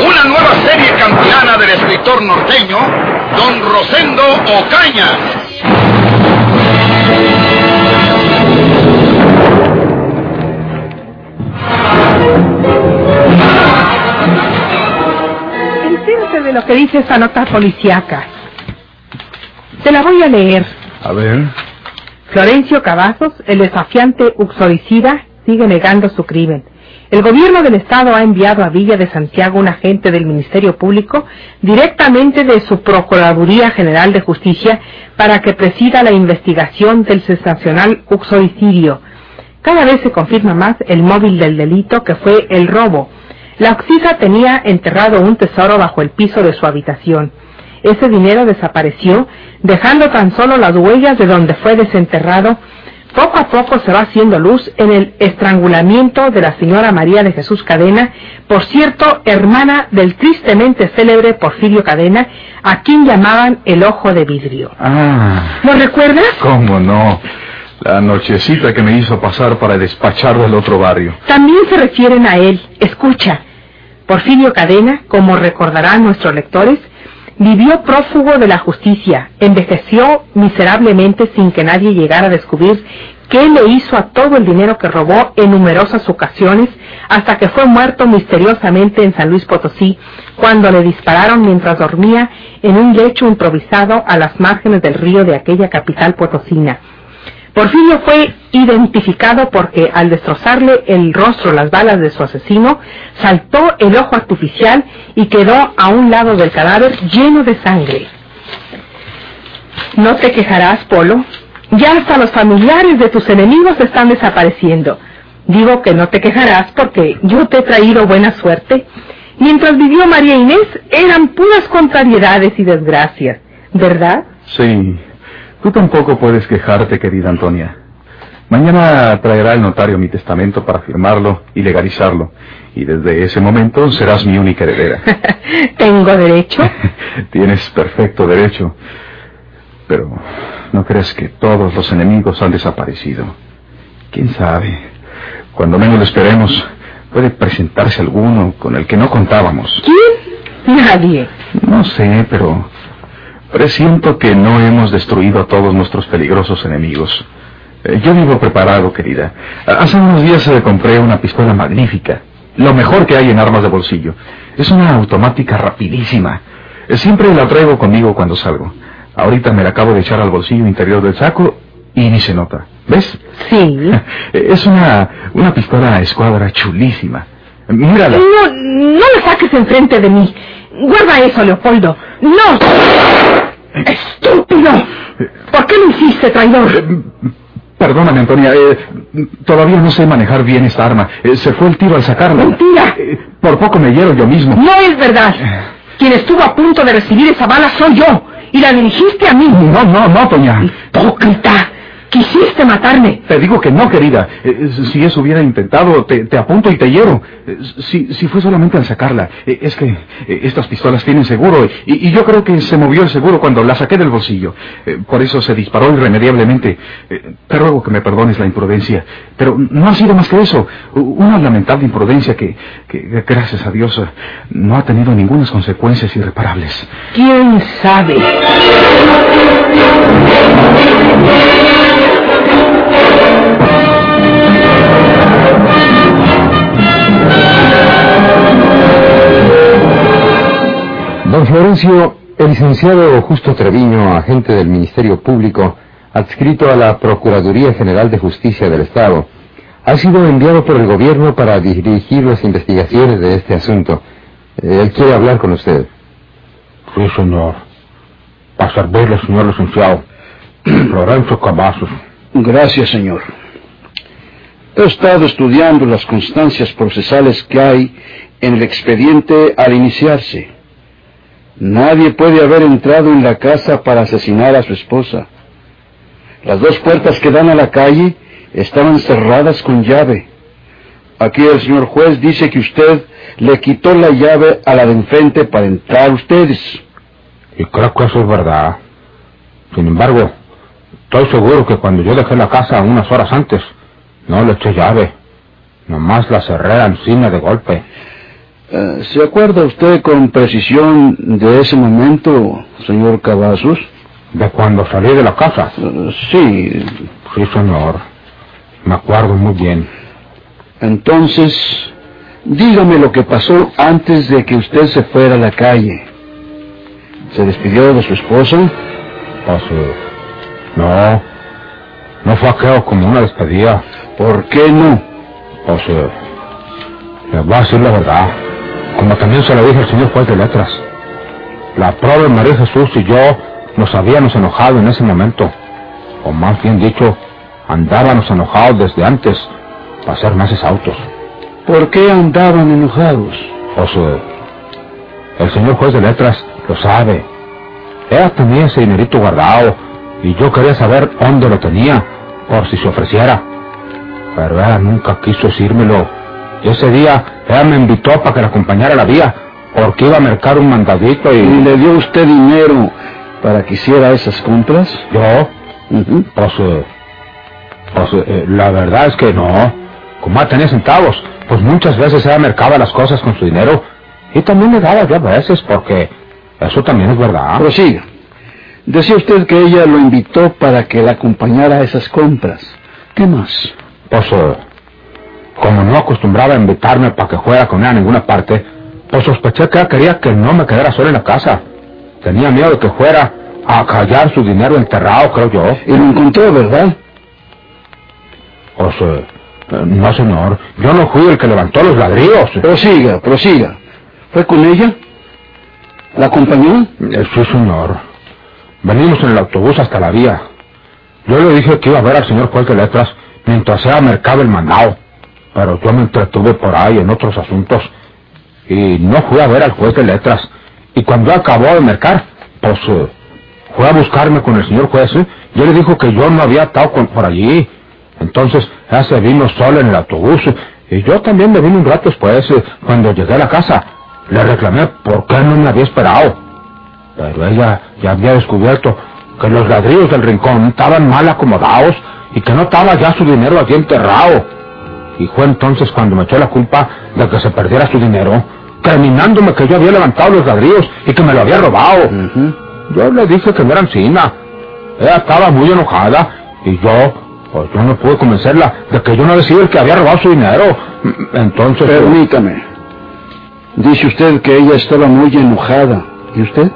Una nueva serie campeana del escritor norteño, don Rosendo Ocaña. Entérate de lo que dice esa nota policíaca. Te la voy a leer. A ver. Florencio Cavazos, el desafiante uxoricida, sigue negando su crimen. El gobierno del estado ha enviado a Villa de Santiago un agente del Ministerio Público directamente de su Procuraduría General de Justicia para que presida la investigación del sensacional uxoricidio. Cada vez se confirma más el móvil del delito que fue el robo. La oxija tenía enterrado un tesoro bajo el piso de su habitación. Ese dinero desapareció, dejando tan solo las huellas de donde fue desenterrado. Poco a poco se va haciendo luz en el estrangulamiento de la señora María de Jesús Cadena, por cierto, hermana del tristemente célebre Porfirio Cadena, a quien llamaban el ojo de vidrio. Ah. ¿Lo recuerdas? ¿Cómo no? La nochecita que me hizo pasar para despachar del otro barrio. También se refieren a él. Escucha. Porfirio Cadena, como recordarán nuestros lectores, Vivió prófugo de la justicia, envejeció miserablemente sin que nadie llegara a descubrir qué le hizo a todo el dinero que robó en numerosas ocasiones, hasta que fue muerto misteriosamente en San Luis Potosí, cuando le dispararon mientras dormía en un lecho improvisado a las márgenes del río de aquella capital potosina. Porfirio fue identificado porque al destrozarle el rostro las balas de su asesino, saltó el ojo artificial y quedó a un lado del cadáver lleno de sangre. No te quejarás, Polo. Ya hasta los familiares de tus enemigos están desapareciendo. Digo que no te quejarás porque yo te he traído buena suerte. Mientras vivió María Inés eran puras contrariedades y desgracias, ¿verdad? Sí, Tú tampoco puedes quejarte, querida Antonia. Mañana traerá el notario mi testamento para firmarlo y legalizarlo. Y desde ese momento serás mi única heredera. ¿Tengo derecho? Tienes perfecto derecho. Pero no crees que todos los enemigos han desaparecido. ¿Quién sabe? Cuando menos lo esperemos, puede presentarse alguno con el que no contábamos. ¿Quién? Nadie. No sé, pero Presiento que no hemos destruido a todos nuestros peligrosos enemigos. Eh, yo vivo preparado, querida. Hace unos días se compré una pistola magnífica. Lo mejor que hay en armas de bolsillo. Es una automática rapidísima. Eh, siempre la traigo conmigo cuando salgo. Ahorita me la acabo de echar al bolsillo interior del saco y ni se nota. ¿Ves? Sí. Es una, una pistola a escuadra chulísima. Mírala. No, no la saques enfrente de mí. Guarda eso, Leopoldo. ¡No! ¡Estúpido! ¿Por qué lo hiciste, traidor? Eh, perdóname, Antonia. Eh, todavía no sé manejar bien esta arma. Eh, se fue el tiro al sacarla. ¡Mentira! por poco me hiero yo mismo. No es verdad. Quien estuvo a punto de recibir esa bala soy yo. Y la dirigiste a mí. No, no, no, Toña. Hipócrita. Quisiste matarme. Te digo que no, querida. Eh, si eso hubiera intentado, te, apunto y te hiero. Eh, si, si, fue solamente al sacarla. Eh, es que estas pistolas tienen seguro y, yo creo que se movió el seguro cuando la saqué del bolsillo. por eso se disparó irremediablemente. te ruego que me perdones la imprudencia. Pero no ha sido más que eso. Una lamentable imprudencia que, que gracias a Dios, no ha tenido ninguna consecuencias irreparables. ¿Quién sabe? El licenciado Justo Treviño, agente del Ministerio Público, adscrito a la Procuraduría General de Justicia del Estado, ha sido enviado por el gobierno para dirigir las investigaciones de este asunto. Él quiere hablar con usted. Sí, señor. Para servirle, señor licenciado. Florencio Cavazos. Gracias, señor. He estado estudiando las constancias procesales que hay en el expediente al iniciarse. Nadie puede haber entrado en la casa para asesinar a su esposa. Las dos puertas que dan a la calle estaban cerradas con llave. Aquí el señor juez dice que usted le quitó la llave a la de enfrente para entrar ustedes. Y creo que eso es verdad. Sin embargo, estoy seguro que cuando yo dejé la casa unas horas antes, no le eché llave. Nomás la cerré encima de golpe. Eh, ¿Se acuerda usted con precisión de ese momento, señor Cavazos? ¿De cuando salí de la casa? Eh, sí. Sí, señor. Me acuerdo muy bien. Entonces, dígame lo que pasó antes de que usted se fuera a la calle. ¿Se despidió de su esposa? Pues, eh, no. No fue aquello como una despedida. ¿Por qué no? Pues, les voy a decir la verdad. Como también se lo dije al señor juez de letras. La pobre María Jesús y yo nos habíamos enojado en ese momento. O más bien dicho, andábamos enojados desde antes para hacer más autos. ¿Por qué andaban enojados? Pues, eh, el señor juez de letras lo sabe. Ella tenía ese dinerito guardado y yo quería saber dónde lo tenía por si se ofreciera. Pero ella nunca quiso decírmelo. Y ese día ella me invitó para que la acompañara a la vía porque iba a mercar un mandadito y... ¿Y le dio usted dinero para que hiciera esas compras? ¿Yo? Ujú. Pues, eh, pues eh, la verdad es que no. Como ella tenía centavos, pues muchas veces ella mercaba las cosas con su dinero y también le daba yo a veces porque eso también es verdad. Prosiga. Decía usted que ella lo invitó para que la acompañara a esas compras. ¿Qué más? Pues, eh, como no acostumbraba a invitarme para que fuera con ella a ninguna parte, pues sospeché que ella quería que no me quedara solo en la casa. Tenía miedo de que fuera a callar su dinero enterrado, creo yo. Y lo encontró, ¿verdad? Pues, eh, no, señor. Yo no fui el que levantó los ladrillos. Prosiga, prosiga. ¿Fue con ella? ¿La acompañó? Eh, sí, señor. Venimos en el autobús hasta la vía. Yo le dije que iba a ver al señor juez de letras mientras ella mercaba el mandado. Pero yo me entretuve por ahí en otros asuntos. Y no fui a ver al juez de letras. Y cuando acabó de mercar, pues eh, fue a buscarme con el señor juez. ¿eh? Y él le dijo que yo no había estado por allí. Entonces ella se vino sola en el autobús. Y yo también me vine un rato después, eh, cuando llegué a la casa. Le reclamé por qué no me había esperado. Pero ella ya había descubierto que los ladrillos del rincón estaban mal acomodados y que no estaba ya su dinero allí enterrado. Y fue entonces cuando me echó la culpa de que se perdiera su dinero, terminándome que yo había levantado los ladrillos y que me lo había robado. Ujú. Yo le dije que no era encina. Ella estaba muy enojada y yo, pues yo no pude convencerla de que yo no había sido el que había robado su dinero. Entonces... Permítame. Dice usted que ella estaba muy enojada. ¿Y usted?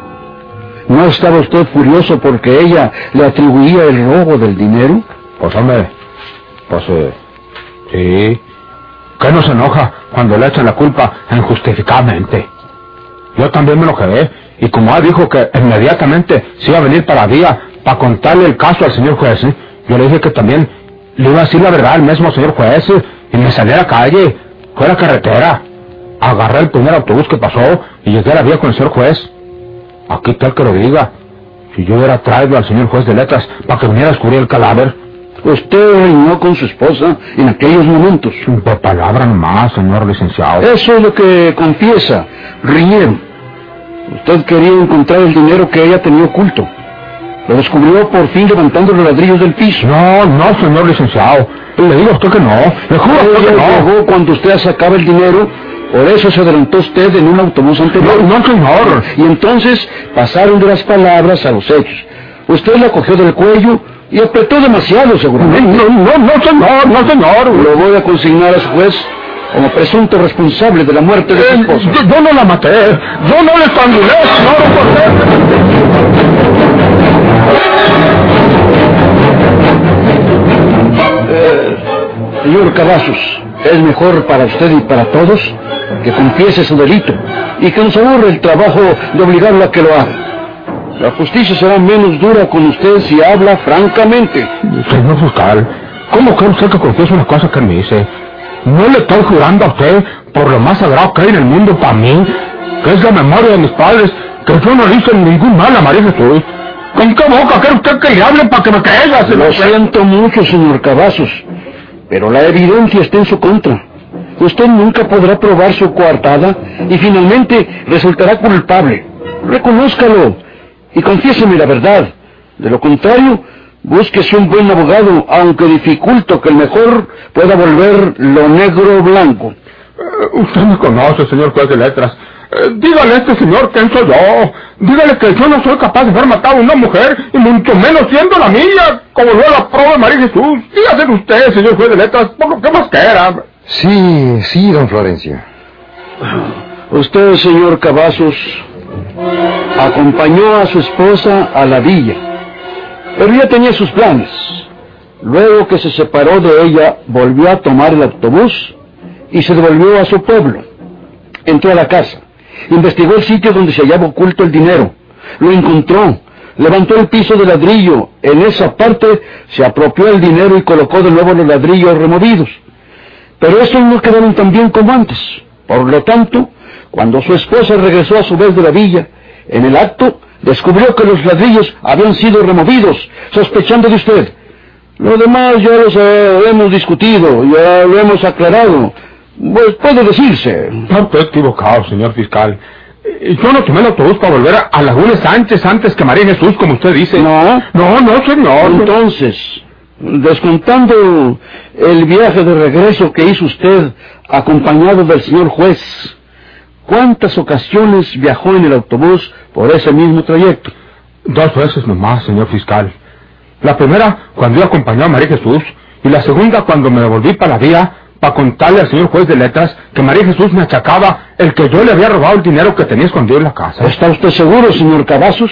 ¿No estaba usted furioso porque ella le atribuía el robo del dinero? Pues hombre, pues eh, sí. ¿Qué no se enoja cuando le echan la culpa injustificadamente? Yo también me enojé, y como él dijo que inmediatamente se iba a venir para Vía para contarle el caso al señor juez, ¿eh? yo le dije que también le iba a decir la verdad al mismo señor juez, ¿eh? y me salí a la calle, fue a la carretera, agarré el primer autobús que pasó y llegué a la vía con el señor juez. Aquí tal que lo diga, si yo hubiera traído al señor juez de letras para que viniera a descubrir el cadáver, Usted reinó con su esposa en aquellos momentos. por palabra nomás, señor licenciado. Eso es lo que confiesa. Riñeron. Usted quería encontrar el dinero que ella tenía oculto. Lo descubrió por fin levantando los ladrillos del piso. No, no, señor licenciado. Le digo a usted que no. Le juro a usted que no. llegó cuando usted sacaba el dinero, por eso se adelantó usted en un autobús anterior. No, no, señor. Y entonces pasaron de las palabras a los hechos. Usted la cogió del cuello y apretó demasiado, seguramente. no, no, no, señor, no, señor. Lo voy a consignar a su juez como presunto responsable de la muerte de su Eh, esposa. yo, yo no la maté. Yo no le estrangulé, no lo corté. Señor Cavazos, es mejor para usted y para todos que confiese su delito y que nos ahorre el trabajo de obligarlo a que lo haga. La justicia será menos dura con usted si habla francamente. Señor fiscal, ¿cómo cree usted que confiese una cosa que me hice? No le estoy jurando a usted por lo más sagrado que hay en el mundo para mí, que es la memoria de mis padres, que yo no le hice ningún mal a María Jesús. ¿Con qué boca quiere usted que le hable para que me caiga, señor? Lo siento mucho, señor Cavazos, pero la evidencia está en su contra. Usted nunca podrá probar su coartada y finalmente resultará culpable. Reconózcalo y confiéseme la verdad. De lo contrario, búsquese un buen abogado, aunque dificulto que el mejor pueda volver lo negro blanco. Eh, usted me conoce, señor juez de letras. Eh, dígale a este señor quién soy yo. Dígale que yo no soy capaz de haber matado a una mujer, y mucho menos siendo la mía, como lo la prueba de María Jesús. Dígase usted, señor juez de letras, por lo que más quiera. Sí, sí, don Florencio. Usted, señor Cavazos, acompañó a su esposa a la villa, pero ya tenía sus planes. Luego que se separó de ella, volvió a tomar el autobús y se devolvió a su pueblo. Entró a la casa, investigó el sitio donde se hallaba oculto el dinero, lo encontró, levantó el piso de ladrillo, en esa parte se apropió el dinero y colocó de nuevo los ladrillos removidos. Pero estos no quedaron tan bien como antes. Por lo tanto, cuando su esposa regresó a su vez de la villa, en el acto descubrió que los ladrillos habían sido removidos, sospechando de usted. Lo demás ya lo hemos discutido, ya lo hemos aclarado. Pues puede decirse. No estoy equivocado, señor fiscal. Eh, Yo no tomé el autobús para volver a, a Laguna Sánchez antes que María Jesús, como usted dice. No. No, no, señor. Entonces, descontando el viaje de regreso que hizo usted acompañado del señor juez, ¿cuántas ocasiones viajó en el autobús por ese mismo trayecto? Dos veces nomás, señor fiscal. La primera, cuando yo acompañé a María Jesús, y la segunda, cuando me devolví para la vía, para contarle al señor juez de letras que María Jesús me achacaba el que yo le había robado el dinero que tenía escondido en la casa. ¿Está usted seguro, señor Cavazos,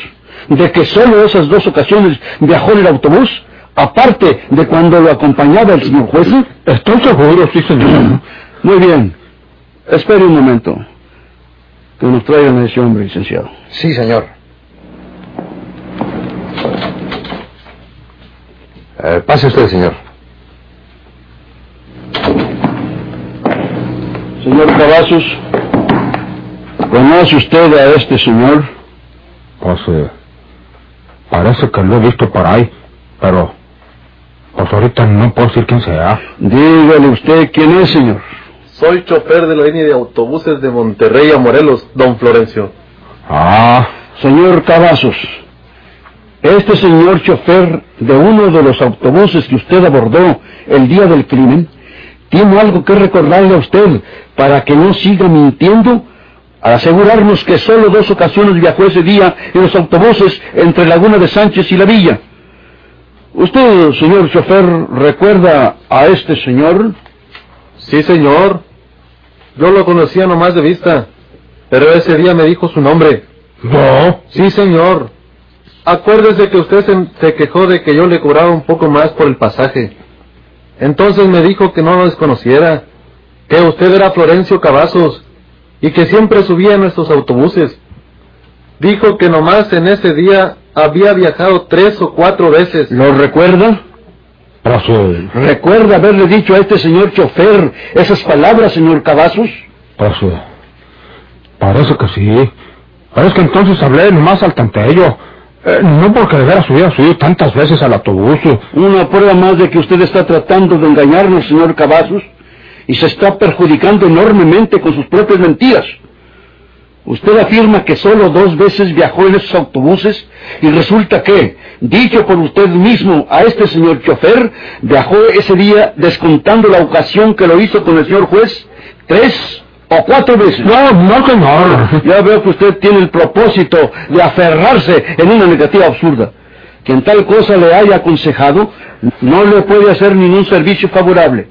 de que solo esas dos ocasiones viajó en el autobús? Aparte de cuando lo acompañaba el señor juez. Estoy seguro, sí, señor. Muy bien. Espere un momento. Que nos traigan a ese hombre, licenciado. Sí, señor. Eh, pase usted, señor. Señor Cavazos, ¿conoce usted a este señor? Pues, eh, parece que lo he visto por ahí, pero, pues ahorita no puedo decir quién sea. Dígale usted quién es, señor. Soy chofer de la línea de autobuses de Monterrey a Morelos, don Florencio. Ah, Señor Cavazos, este señor chofer de uno de los autobuses que usted abordó el día del crimen, tiene algo que recordarle a usted para que no siga mintiendo al asegurarnos que solo dos ocasiones viajó ese día en los autobuses entre Laguna de Sánchez y la villa. ¿Usted, señor chofer, recuerda a este señor? Sí, señor. Yo lo conocía nomás de vista, pero ese día me dijo su nombre. no. Sí, señor. Acuérdese que usted se, se quejó de que yo le cobraba un poco más por el pasaje. Entonces me dijo que no lo desconociera, que usted era Florencio Cavazos y que siempre subía en nuestros autobuses. Dijo que nomás en ese día había viajado tres o cuatro veces. ¿Lo recuerda? ¿Recuerda haberle dicho a este señor chofer esas palabras, señor Cavazos? sí. Parece que sí. Es que entonces hablé nomás al tanteello. Eh, no porque de veras hubiera subido tantas veces al autobús. Una prueba más de que usted está tratando de engañarnos, señor Cavazos, y se está perjudicando enormemente con sus propias mentiras. Usted afirma que solo dos veces viajó en esos autobuses y resulta que, dicho por usted mismo a este señor chofer, viajó ese día descontando la ocasión que lo hizo con el señor juez tres o cuatro veces. No, no, señor. Ya veo que usted tiene el propósito de aferrarse en una negativa absurda. Quien tal cosa le haya aconsejado no le puede hacer ningún servicio favorable.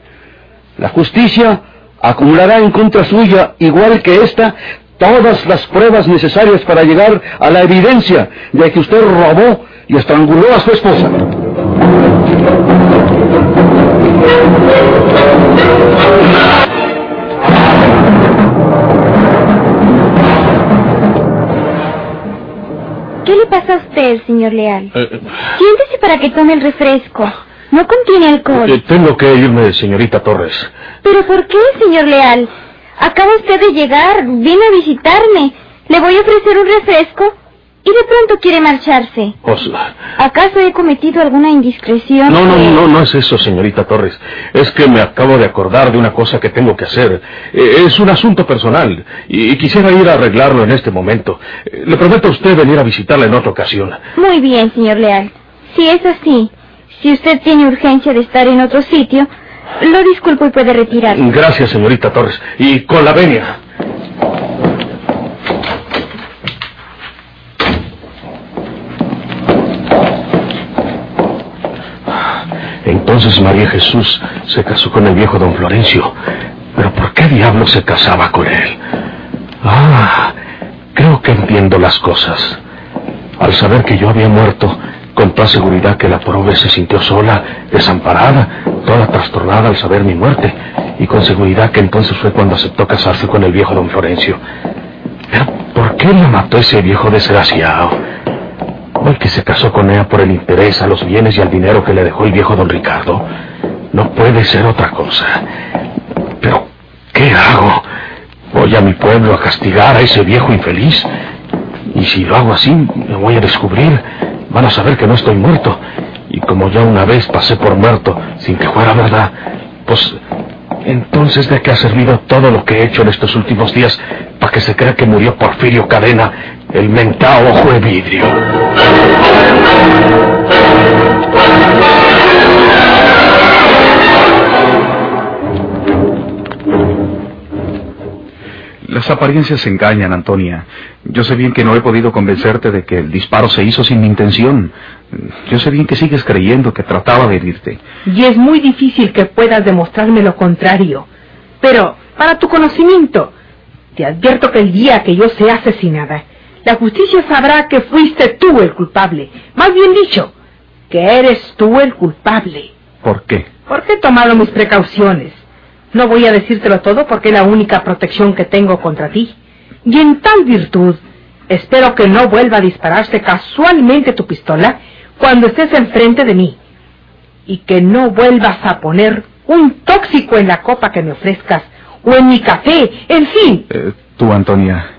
La justicia acumulará en contra suya, igual que esta, todas las pruebas necesarias para llegar a la evidencia de que usted robó y estranguló a su esposa. ¿Qué le pasa a usted, señor Leal? Siéntese para que tome el refresco. No contiene alcohol. Eh, tengo que irme, señorita Torres. ¿Pero por qué, señor Leal? Acaba usted de llegar, viene a visitarme. Le voy a ofrecer un refresco y de pronto quiere marcharse. Pues, ¿Acaso he cometido alguna indiscreción? no, no, que- no, no es eso, señorita Torres. Es que me acabo de acordar de una cosa que tengo que hacer. Eh, Es un asunto personal y quisiera ir a arreglarlo en este momento. Eh, Le prometo a usted venir a visitarla en otra ocasión. Muy bien, señor Leal. Si es así, si usted tiene urgencia de estar en otro sitio, lo disculpo y puede retirarse. Gracias, señorita Torres. Y con la venia. Entonces María Jesús se casó con el viejo don Florencio. Pero ¿por qué diablo se casaba con él? Ah, creo que entiendo las cosas. Al saber que yo había muerto, con toda seguridad que la pobre se sintió sola, desamparada, toda trastornada al saber mi muerte, y con seguridad que entonces fue cuando aceptó casarse con el viejo don Florencio. Pero ¿por qué la mató ese viejo desgraciado? Hoy que se casó con ella por el interés a los bienes y al dinero que le dejó el viejo don Ricardo, no puede ser otra cosa. Pero, ¿qué hago? Voy a mi pueblo a castigar a ese viejo infeliz. Y si lo hago así, me voy a descubrir. Van a saber que no estoy muerto. Y como ya una vez pasé por muerto sin que fuera verdad, pues entonces de qué ha servido todo lo que he hecho en estos últimos días para que se crea que murió Porfirio Cadena, el mentado ojo de vidrio. Las apariencias engañan, Antonia. Yo sé bien que no he podido convencerte de que el disparo se hizo sin mi intención. Yo sé bien que sigues creyendo que trataba de herirte. Y es muy difícil que puedas demostrarme lo contrario. Pero, para tu conocimiento, te advierto que el día que yo sea asesinada, la justicia sabrá que fuiste tú el culpable. Más bien dicho, que eres tú el culpable. ¿Por qué? Porque he tomado mis precauciones. No voy a decírtelo todo porque es la única protección que tengo contra ti. Y en tal virtud, espero que no vuelva a dispararse casualmente tu pistola cuando estés enfrente de mí. Y que no vuelvas a poner un tóxico en la copa que me ofrezcas o en mi café, en fin. Eh, tú, Antonia,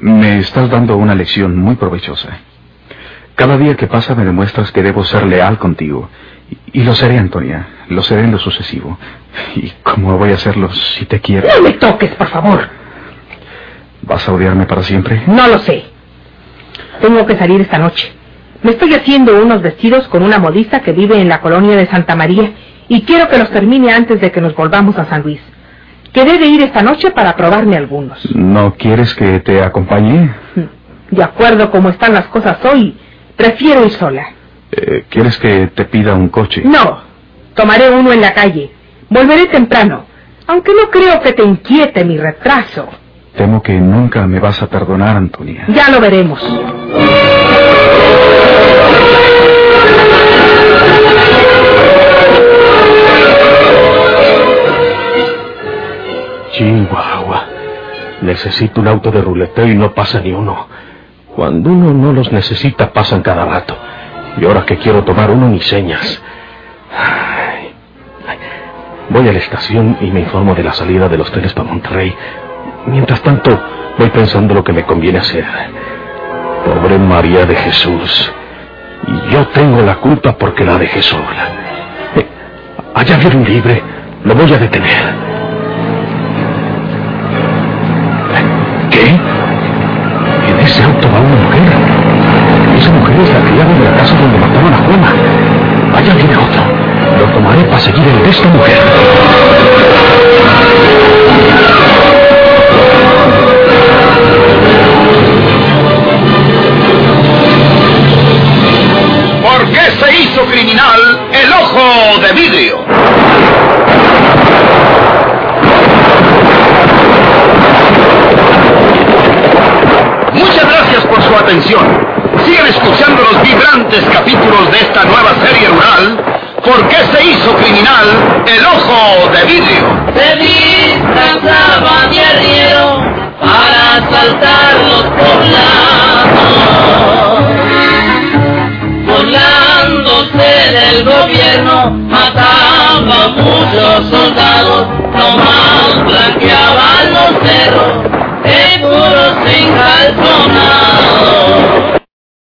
me estás dando una lección muy provechosa. Cada día que pasa me demuestras que debo ser leal contigo. Y, y lo seré, Antonia. Lo seré en lo sucesivo. ¿Y cómo voy a hacerlo si te quiero? No me toques, por favor. ¿Vas a odiarme para siempre? No lo sé. Tengo que salir esta noche. Me estoy haciendo unos vestidos con una modista que vive en la colonia de Santa María y quiero que los termine antes de que nos volvamos a San Luis. Quedé de ir esta noche para probarme algunos. ¿No quieres que te acompañe? De acuerdo como están las cosas hoy, prefiero ir sola. Eh, ¿Quieres que te pida un coche? No, tomaré uno en la calle. Volveré temprano, aunque no creo que te inquiete mi retraso. Temo que nunca me vas a perdonar, Antonia. Ya lo veremos. Chihuahua. Necesito un auto de ruleteo y no pasa ni uno. Cuando uno no los necesita, pasan cada rato. Y ahora que quiero tomar uno, ni señas. Voy a la estación y me informo de la salida de los trenes para Monterrey. Mientras tanto, voy pensando lo que me conviene hacer. Pobre María de Jesús. Y yo tengo la culpa porque la dejé sola. Eh, allá viene un libre. Lo voy a detener. De la casa donde mataron a Juana. Allá viene otro. Lo tomaré para seguir el de esta mujer. ¿Por qué se hizo criminal el ojo de vidrio? Muchas gracias por su atención. Sigan escuchando los vibrantes capítulos de esta nueva serie rural. ¿Por qué se hizo criminal el ojo de vidrio? Se disfrazaba de arriero para asaltar los poblados. Burlándose del gobierno, mataba a muchos soldados, nomás blanqueaban los cerros, seguros sin calzonado.